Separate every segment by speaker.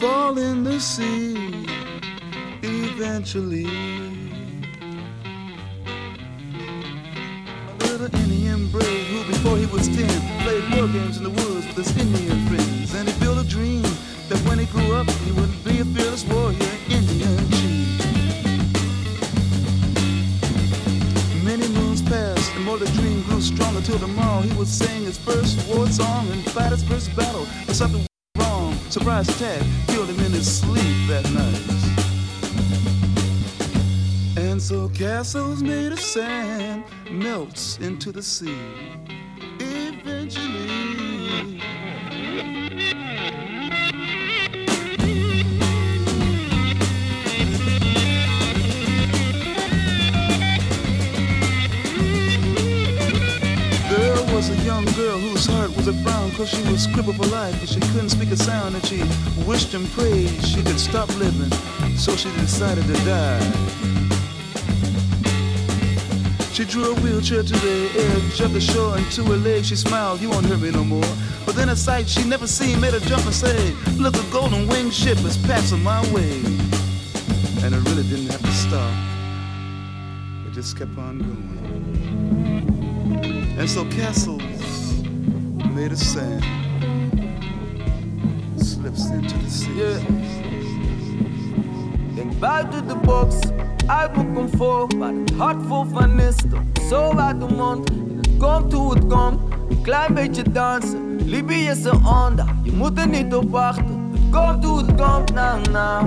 Speaker 1: fall in the sea eventually. Into the sea. Eventually. There was a young girl whose heart was a frown cause she was crippled for life but she couldn't speak a sound and she wished and prayed she could stop living so she decided to die. She drew a wheelchair to the edge of the shore and to her legs she smiled, you won't hurt me no more. But then a sight she never seen made her jump and say, look a golden winged ship is passing my way. And it really didn't have to stop. It just kept on going. And so castles made of sand slips into the sea.
Speaker 2: Yeah. Denk buiten de box, uit mijn comfort, maar het hart vol van is zo uit de mond. En het komt hoe het komt, een klein beetje dansen. Libië is een onda, je moet er niet op wachten. Het komt hoe het komt, nou nou.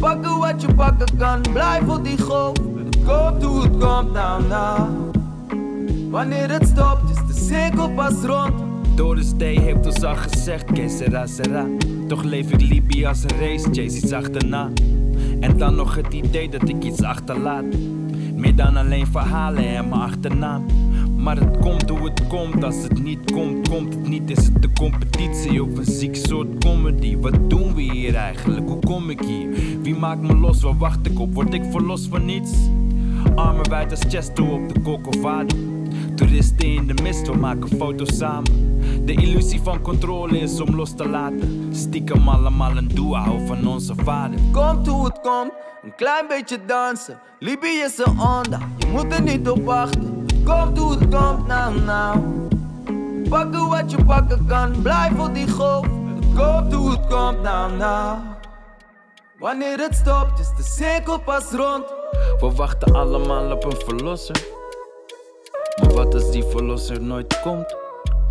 Speaker 2: Pakken wat je pakken kan, blijf op die golf. Het komt hoe het komt, nou nou. Wanneer het stopt, is de cirkel pas rond.
Speaker 3: Doris Day heeft ons al gezegd, que sera, sera. Toch leef ik Libië als een race, iets achterna. En dan nog het idee dat ik iets achterlaat. Meer dan alleen verhalen en mijn achternaam. Maar het komt hoe het komt, als het niet komt, komt het niet. Is het de competitie of een ziek soort comedy? Wat doen we hier eigenlijk? Hoe kom ik hier? Wie maakt me los? Waar wacht ik op? Word ik verlost van niets? Armen wijd als Chesto op de Corcovado. Toeristen in de mist, we maken foto's samen. De illusie van controle is om los te laten. Stiekem allemaal een duo van onze vader.
Speaker 2: Komt hoe het komt, een klein beetje dansen. Libië is een onda, je moet er niet op wachten. Komt hoe het komt, nou nou. Pakken wat je pakken kan, blijf op die golf. Komt hoe het komt, nou nou. Wanneer het stopt, is de cirkel pas rond.
Speaker 3: We wachten allemaal op een verlosser. Wat als die verlosser nooit komt?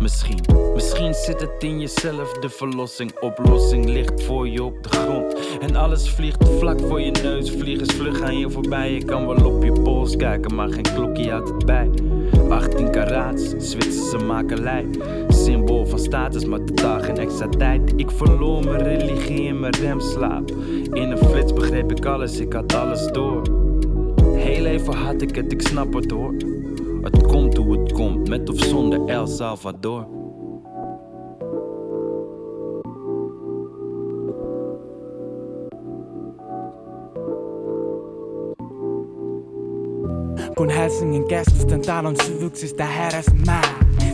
Speaker 3: Misschien, misschien zit het in jezelf, de verlossing. Oplossing ligt voor je op de grond. En alles vliegt vlak voor je neus. Vliegers vlug aan je voorbij. Je kan wel op je pols kijken, maar geen klokje houdt het bij. 18 karaats, Zwitserse makelij. Symbool van status, maar totaal geen extra tijd. Ik verloor mijn religie in mijn remslaap. In een flits begreep ik alles, ik had alles door. Heel even had ik het, ik snap het hoor. Het komt hoe het komt, met of zonder El Salvador.
Speaker 4: Con Helsing in Gästen, dann uns luxe is de als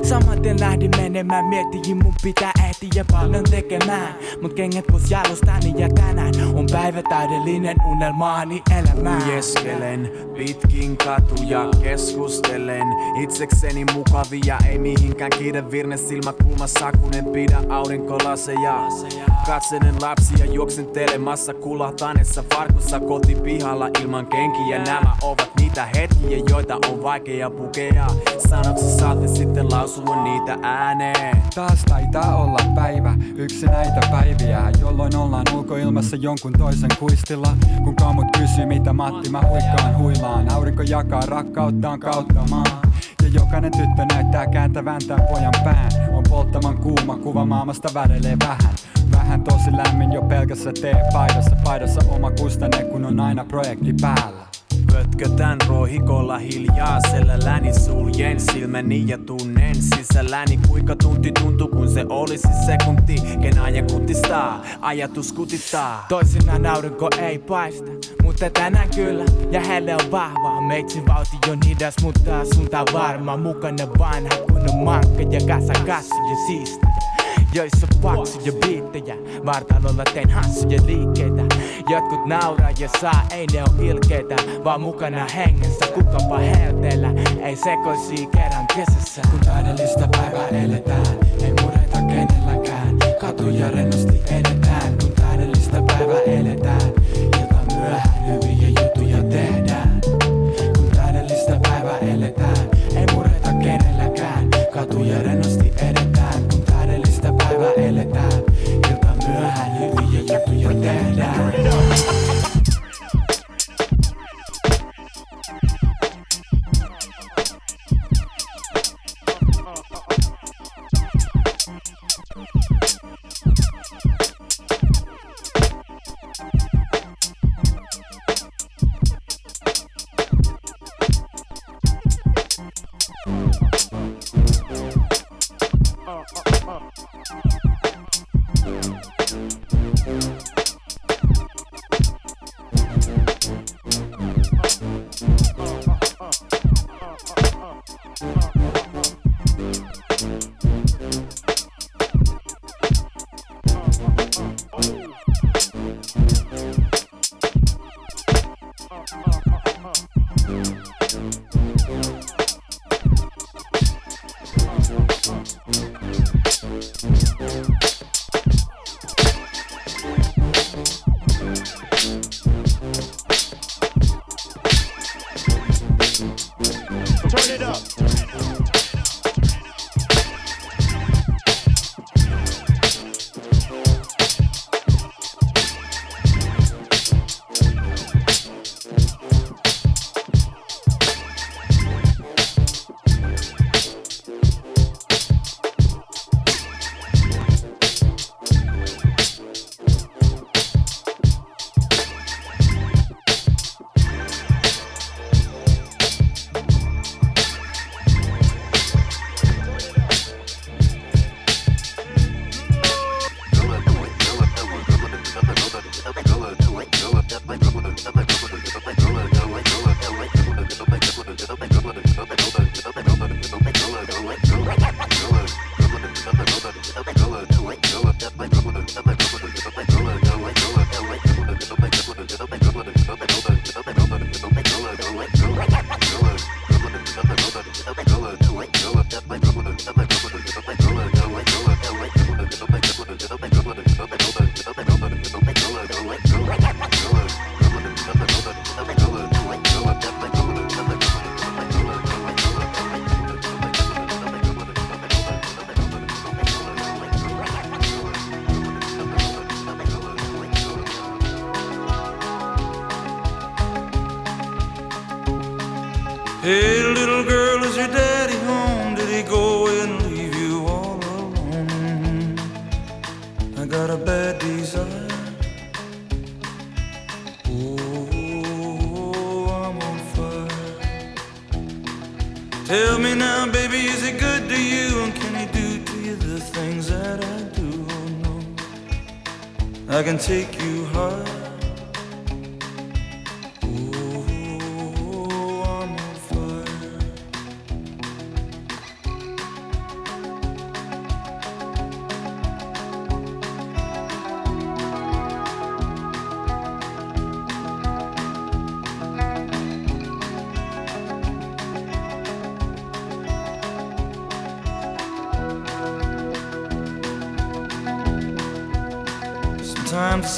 Speaker 4: Samaten lähdin menemään, miettiin mun pitää ehtiä paljon tekemään. Mut kengät pois jalostani ja tänään on päivä täydellinen unelmaani elämään.
Speaker 5: Keskelen pitkin katuja, keskustelen. Itsekseni mukavia, ei mihinkään kiire virne silmäkulmassa Kun en pidä aurinkolaseja. Katselen lapsia juoksentelemassa kulahtaneessa farkussa kotipihalla ilman kenkiä. Nämä ovat niitä hetkiä, joita on vaikea pukea. Sanoksi saatte sitten lausua niitä ääneen.
Speaker 6: Taas taitaa olla päivä, yksi näitä päiviä Jolloin ollaan ulkoilmassa jonkun toisen kuistilla. Kun kaamut kysyy mitä Matti mä huikkaan huilaan. Aurinko jakaa rakkauttaan kautta maan. Ja jokainen tyttö näyttää kääntävän tämän pojan pään. On polttavan kuuma, kuva maailmasta värelee vähän. Vähän tosi lämmin jo pelkässä T-paidassa Paidassa oma kustanne kun on aina projekti päällä
Speaker 5: Pötkötän rohikolla hiljaisella läni suljen silmäni ja tunnen sisälläni. Kuinka tunti tuntuu kun se olisi sekunti? Ken ajan kutistaa, ajatus kutittaa.
Speaker 4: Toisinaan aurinko ei paista, mutta tänään kyllä. Ja helle on vahva, meitsin vauhti on hidas Mutta suunta varma, mukana vanha kunnon mankka Ja kasa kassu ja siisti joissa paksuja biittejä. Vartalolla tein hassuja liikkeitä. Jotkut nauraa ja saa, ei ne oo ilkeitä Vaan mukana hengessä, kukapa helteellä Ei sekoisi kerran kesässä. Kun täydellistä päivää eletään Ei mureta kenelläkään. Katuja rennosti edetään Kun täydellistä päivää eletään. Ilta myöhään hyviä juttuja tehdään. Kun täydellistä päivää eletään
Speaker 7: I can take you high.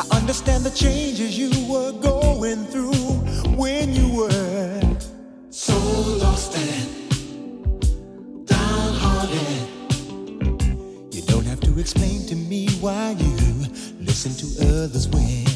Speaker 8: I understand the changes you were going through when you were so lost and downhearted. You don't have to explain to me why you listen to others when.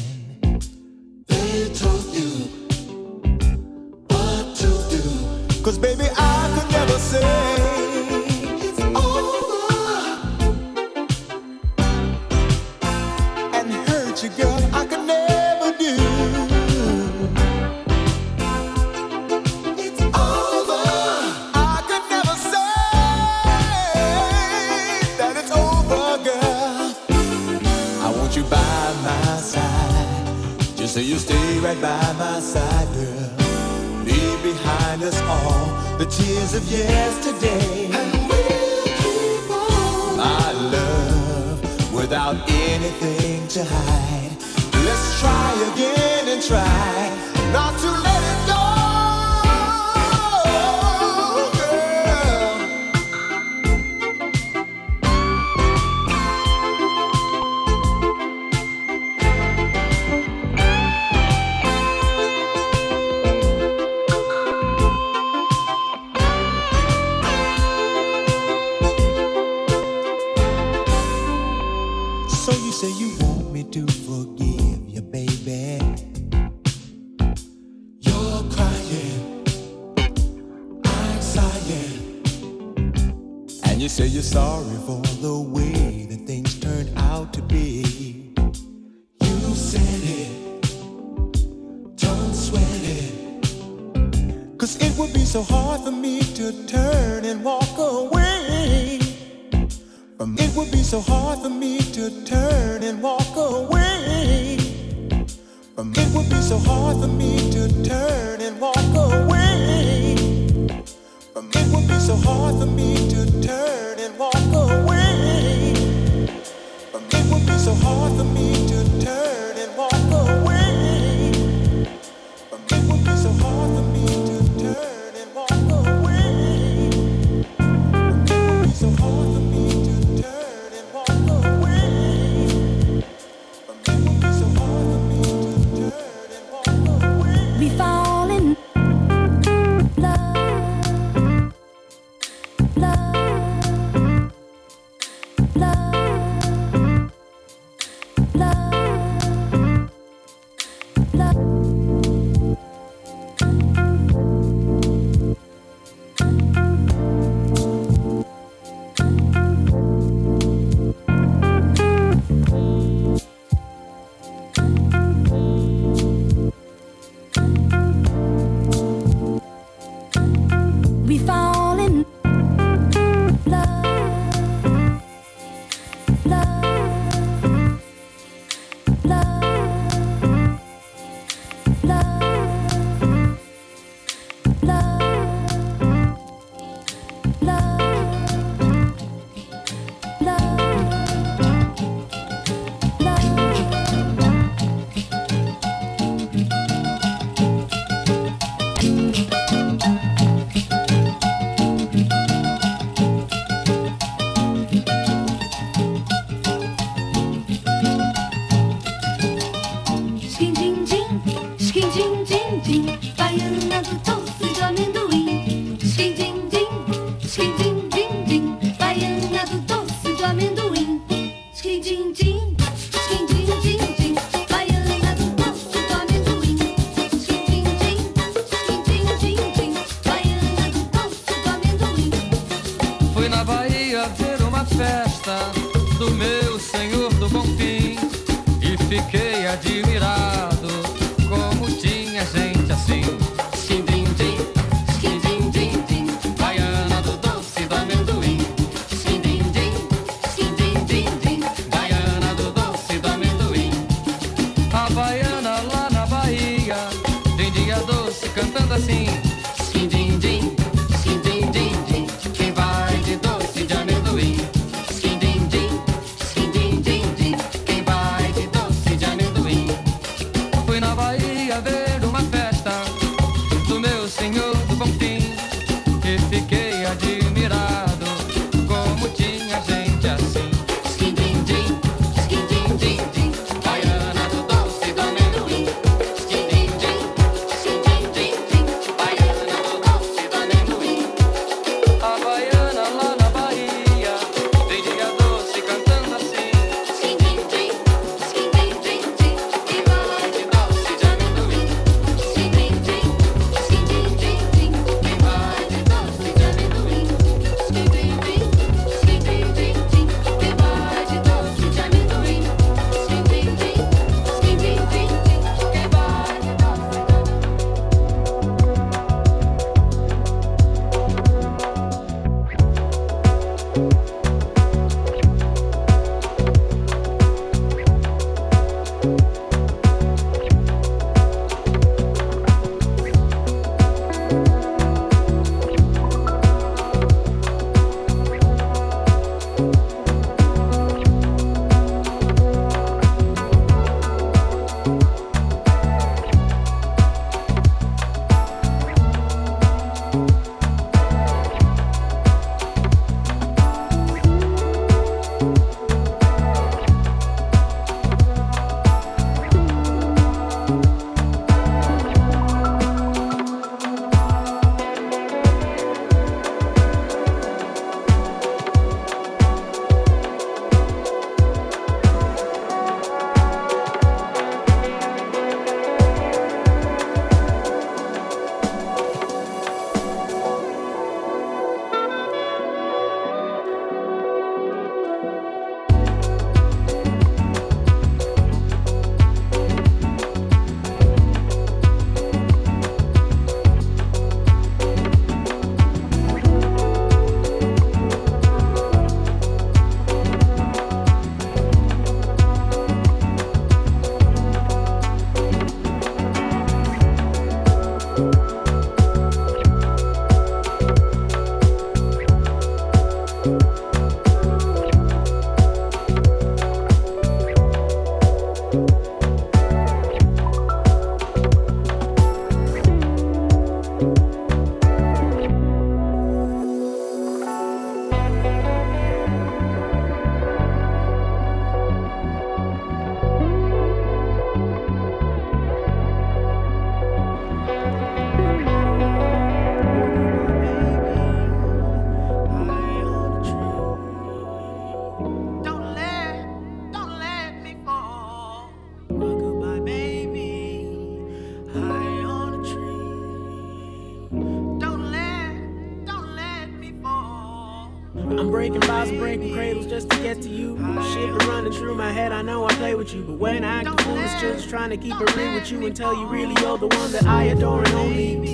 Speaker 9: trying to keep it real with you until you really are the one that I adore and only.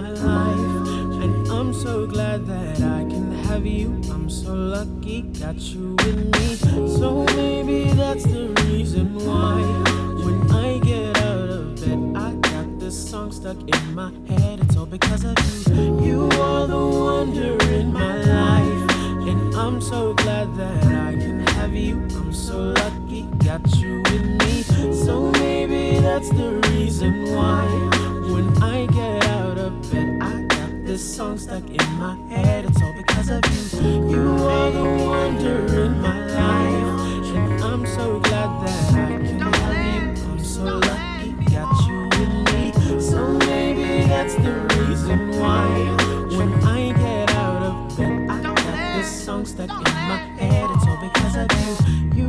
Speaker 9: my life. And I'm so glad that I can have you.
Speaker 10: I'm so lucky, got you with me. So maybe that's the reason why. When I get out of bed, I got this song stuck in my head. It's all because of you. You are the wonder in my life. And I'm so glad that I can have you. I'm so lucky, got you with me. So maybe that's the reason why this song stuck in my head. It's all because of you. You are the wonder in my life. And I'm so glad that I can have you. I'm so lucky, got you with me. So maybe that's the reason why. When I get out of bed, I got this song stuck in my head. It's all because of you. You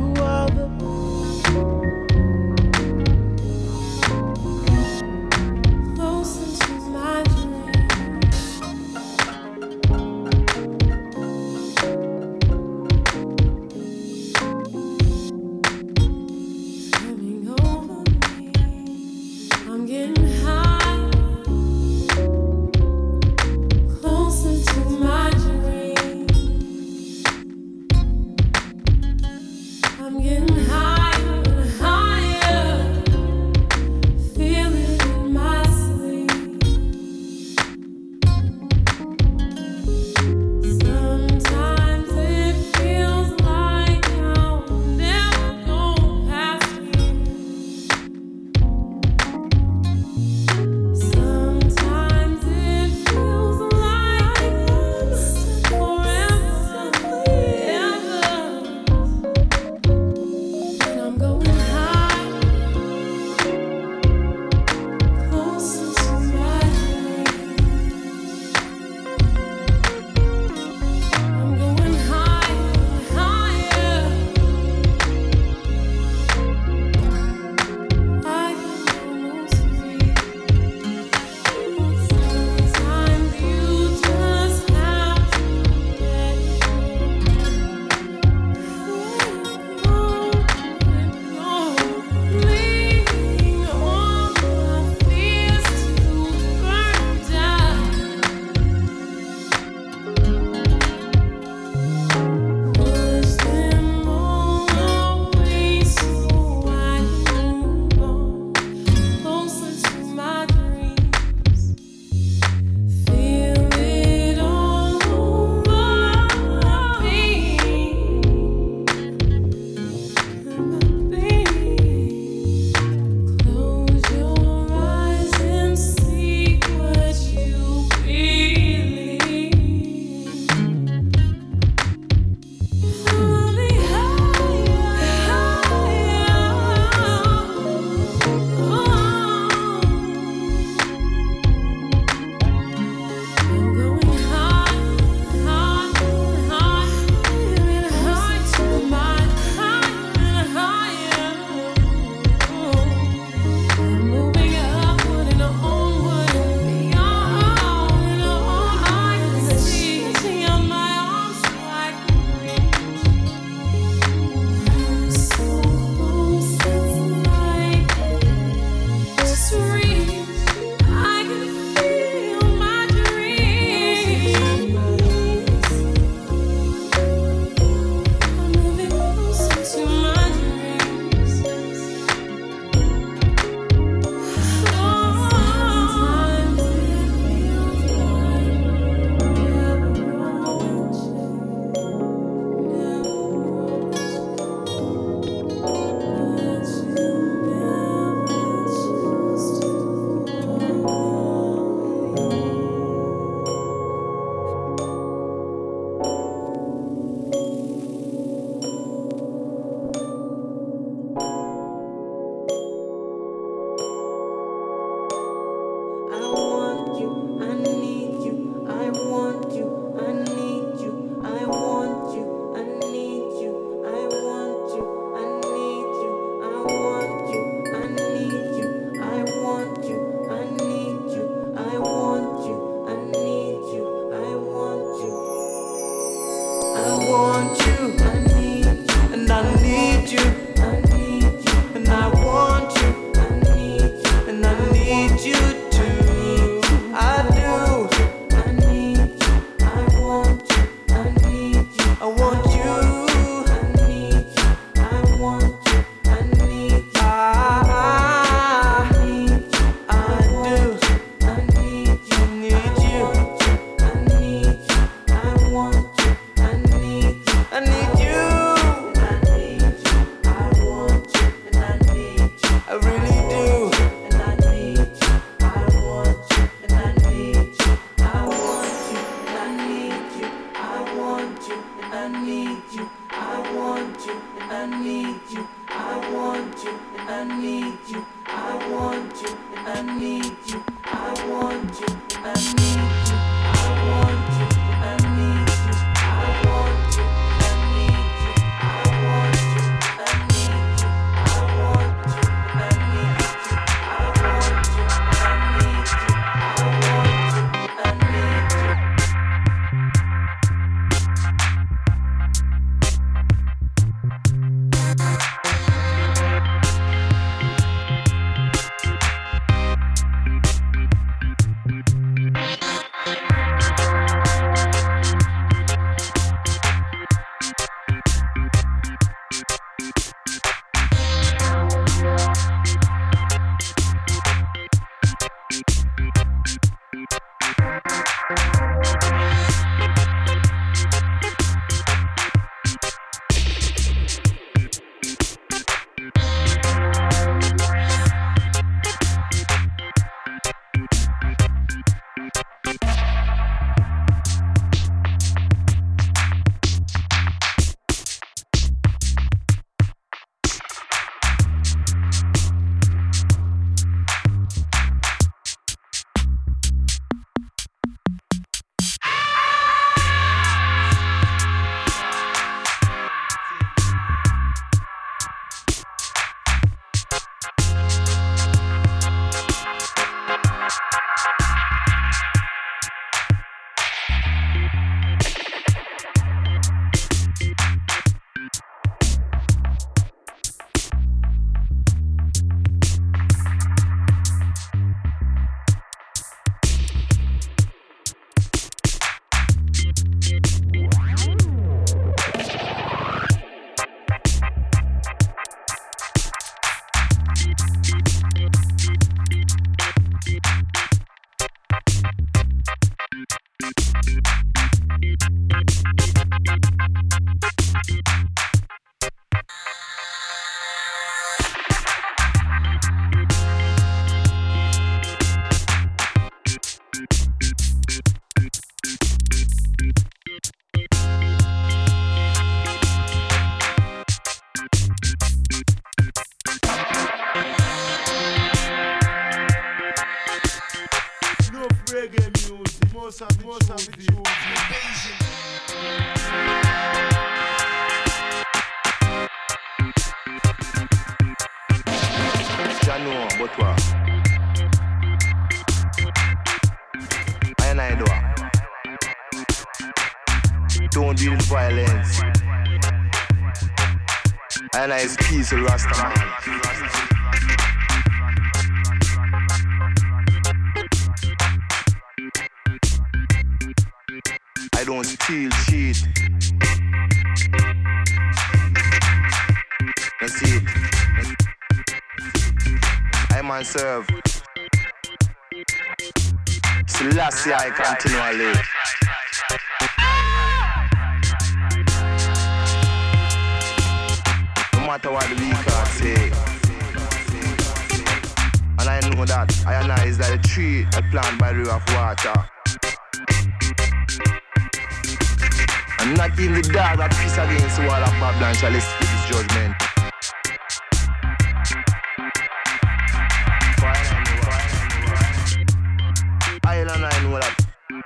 Speaker 11: Not even the dark that piss against the wall of Babylon shall escape his judgment.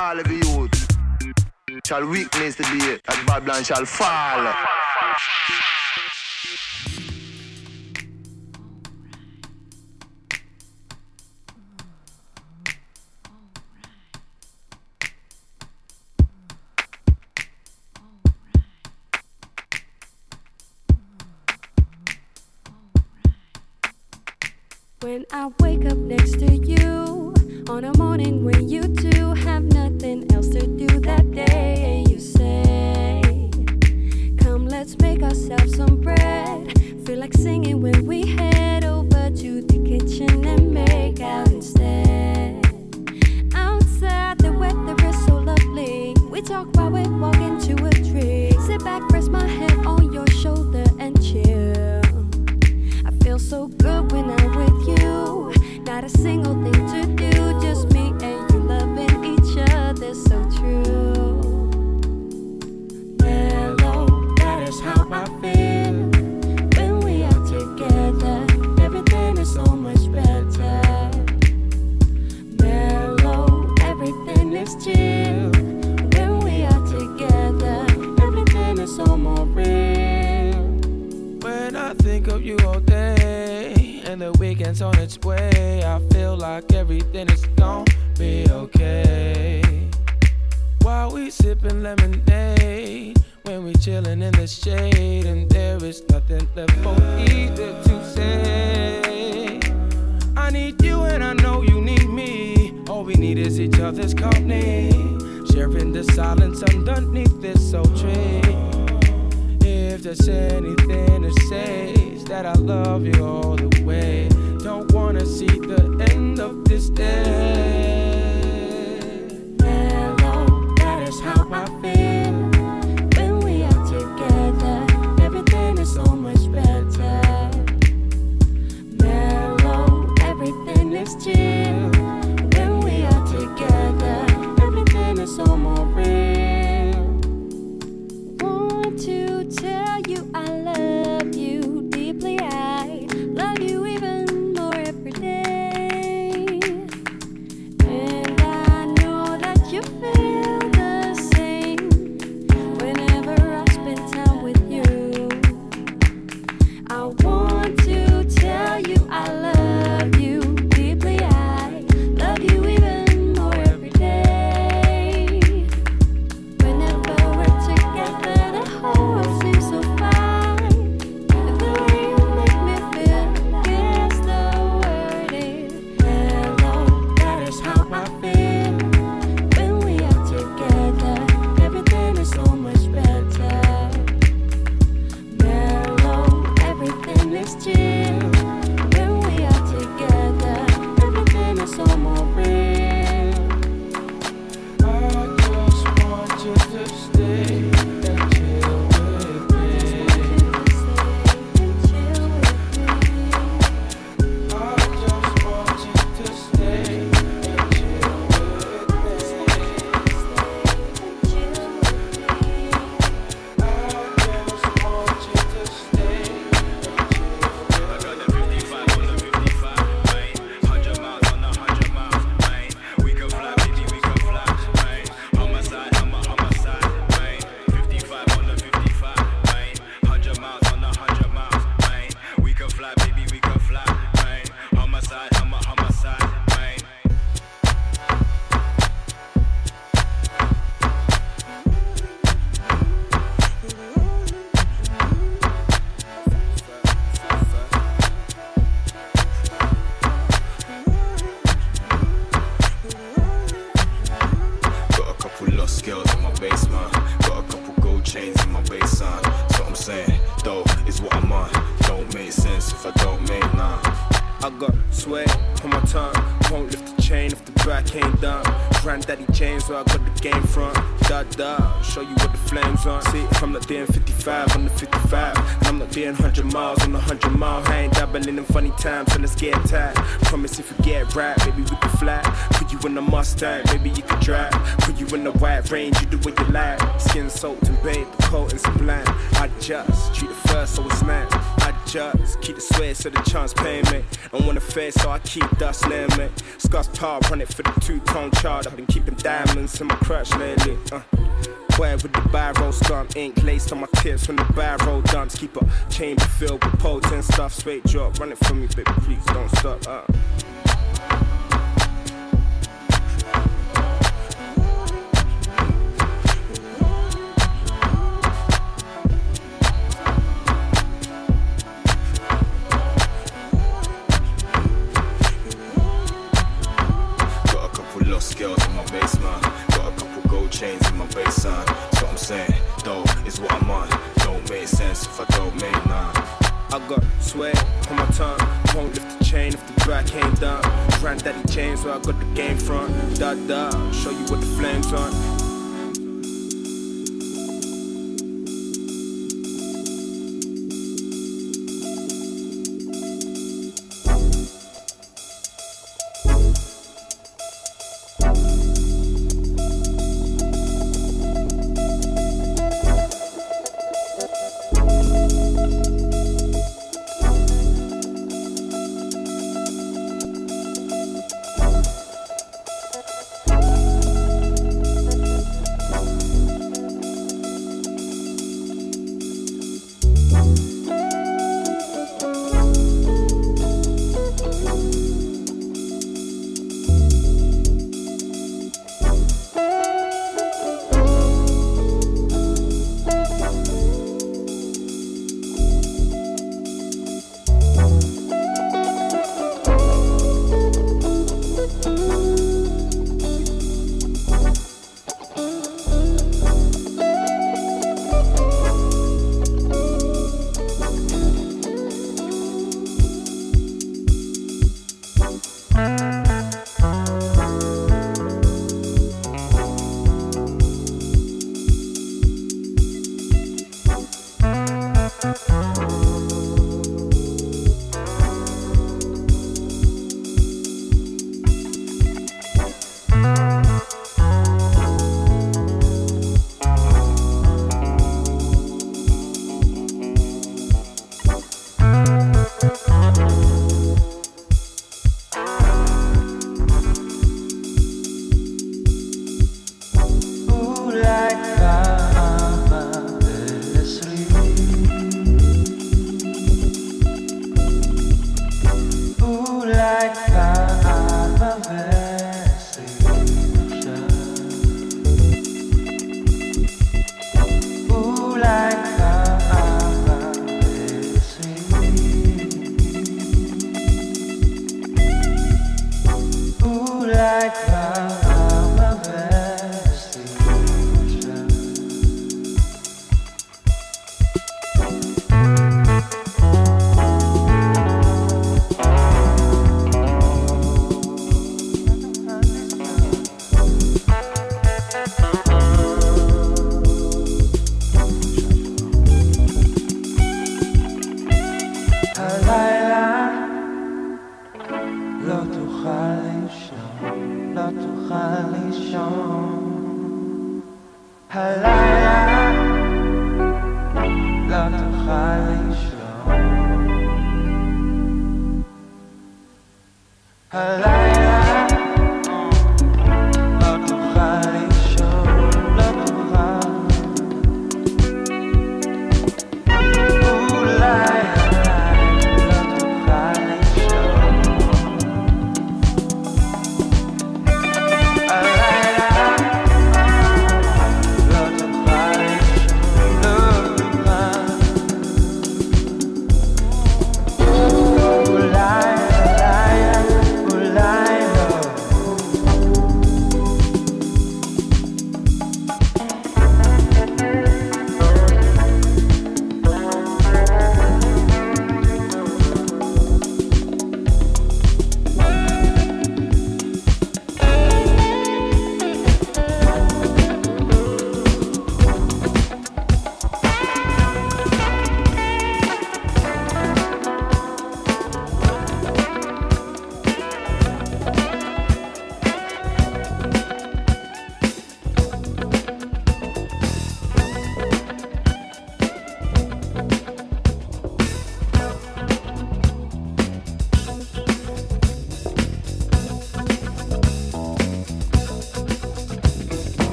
Speaker 11: All of the youth shall witness the day that Babylon shall fall.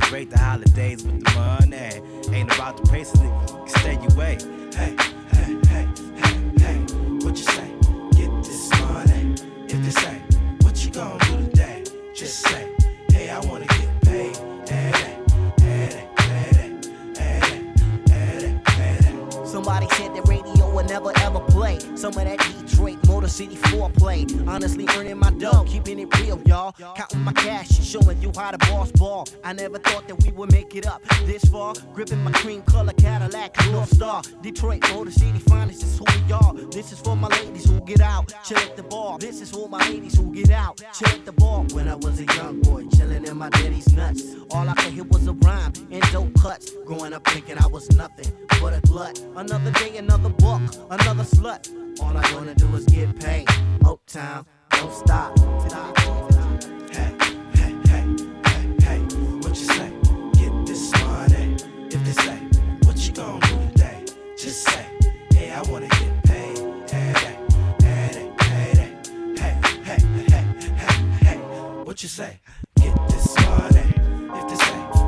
Speaker 12: Celebrate the holidays with the money. Ain't about the pace, stay your way.
Speaker 13: Hey, hey, hey, hey, hey. What you say? Get this money. If they say, what you gonna do today? Just say, hey, I wanna get paid. Hey, hey, hey.
Speaker 14: Somebody said the radio would never ever play. Some of that Detroit City foreplay. Honestly, earning my dough, keeping it real, y'all. Counting my cash showing you how the boss ball. I never thought that we would make it up this far. Gripping my cream color Cadillac North Star. Detroit Motor City finest is who we are. This is for my ladies who get out, chill at the bar. This is for my ladies who get out, chill at the bar. When I was a young boy, chilling in my daddy's nuts. All I could hear was a rhyme and dope cuts. Growing up thinking I was nothing but a glut. Another day, another book, another slut. All I wanna do is get paid. Uptown, don't stop.
Speaker 13: Hey, hey, hey, hey, hey. What you say? Get this money. If they say, what you gonna do today? Just say, hey, I wanna get paid. Hey, hey, hey, hey, hey, hey, hey, hey, hey. What you say? Get this money. If they say,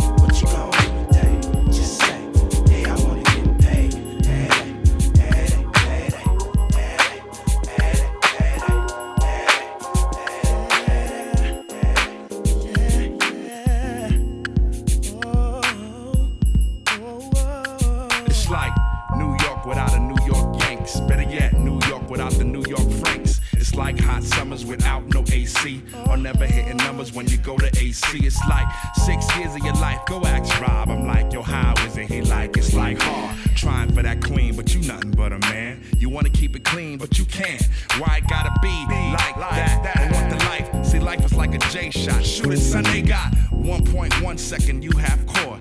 Speaker 15: hot summers without no AC. Or never hitting numbers when you go to AC. It's like six years of your life. Go ask Rob. I'm like, yo, how is it? He like, it's like hard. Trying for that queen, but you nothing but a man. You wanna keep it clean, but you can't. Why it gotta be like that? I want the life. See, life is like a J shot. Shoot it, son. They got 1.1 second, you have core.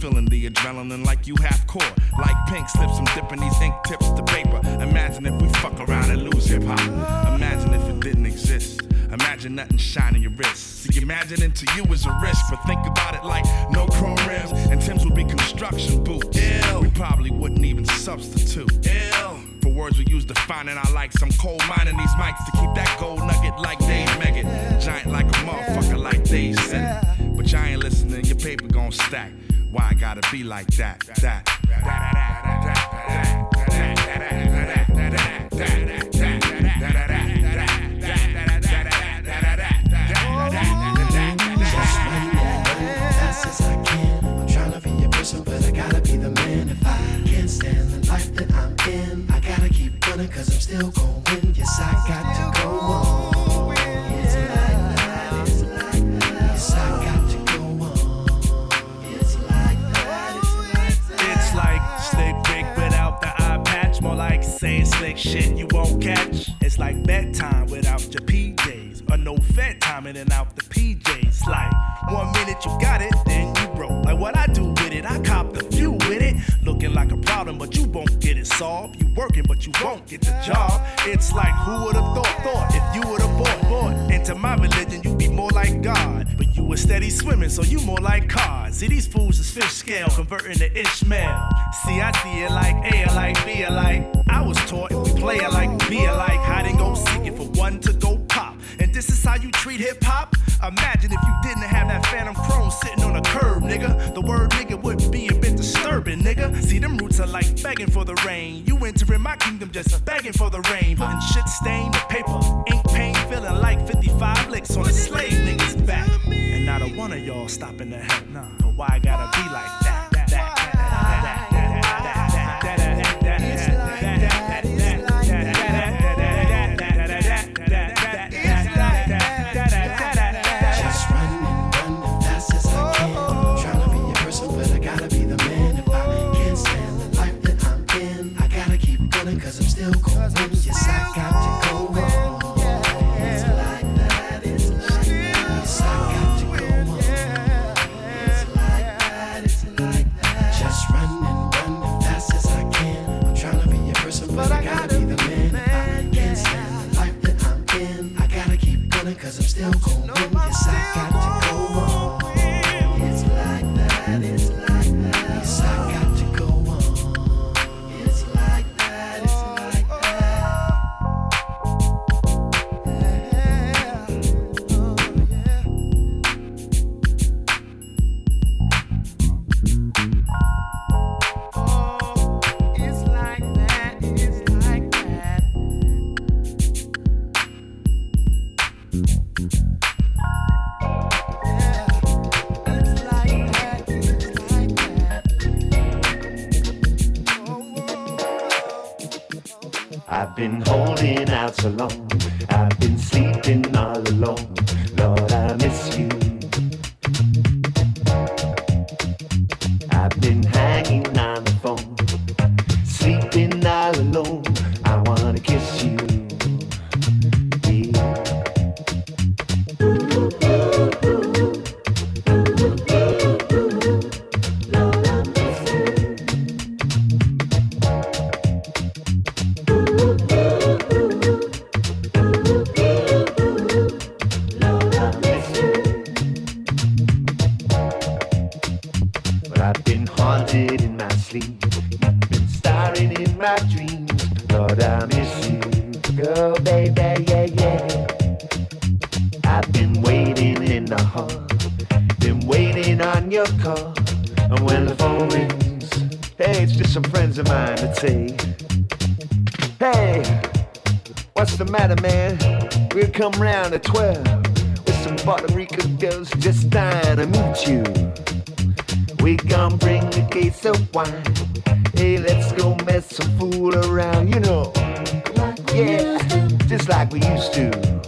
Speaker 15: Feeling the adrenaline like you half core. Like pink slips, I'm dipping these ink tips to paper. Imagine if we fuck around and lose hip hop. Imagine if it didn't exist. Imagine nothing shining your wrist. See, imagining to you is a risk, but think about it like no chrome rims and Tim's would be construction boots. Ew. We probably wouldn't even substitute. Ew. For words we use defining our likes, I'm cold mining these mics to keep that gold nugget like Dave Meggett. Giant like a motherfucker like Dave said. But y'all ain't listening, your paper gon' stack. Why gotta be like that? That.
Speaker 13: Oh, I gotta be like that? That.
Speaker 16: fast as saying slick shit you won't catch. It's like bedtime without your PJs. Or no fed time and out the PJs. Like one minute you got it, then you broke. Like what I do with it, I cop the few with it. Looking like a problem, but you won't get it solved. You working, but you won't get the job. It's like who would have thought, thought if you would have bought, bought into my religion, you'd be more like God. But you were steady swimming, so you more like cars. See, these fools is fish scale, converting to Ishmael. See, I see it like A like B like I was taught we play alike, be alike. Hide and go seeking for one to go pop. And this is how you treat hip hop? Imagine if you didn't have that Phantom Chrome sitting on a curb, nigga. The word nigga wouldn't be a urban, nigga. See, them roots are like begging for the rain. You entering my kingdom just begging for the rain. Putting shit stain the paper. Ink pain feeling like 55 licks on a slave
Speaker 8: nigga's back. And not a one of y'all stopping to help. Nah. But why I gotta be like
Speaker 17: teu corpo. in a. Been waiting on your call. And when the phone rings, hey, it's just some friends of mine to say, hey, what's the matter, man? We'll come round at 12 with some Puerto girls just dying to meet you. We gon' bring a case of wine. Hey, let's go mess some fool around, you know. Yeah, just like we used to.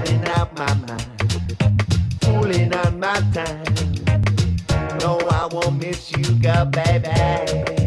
Speaker 18: Blotting out my mind, fooling on my time. No, I won't miss you, girl, baby.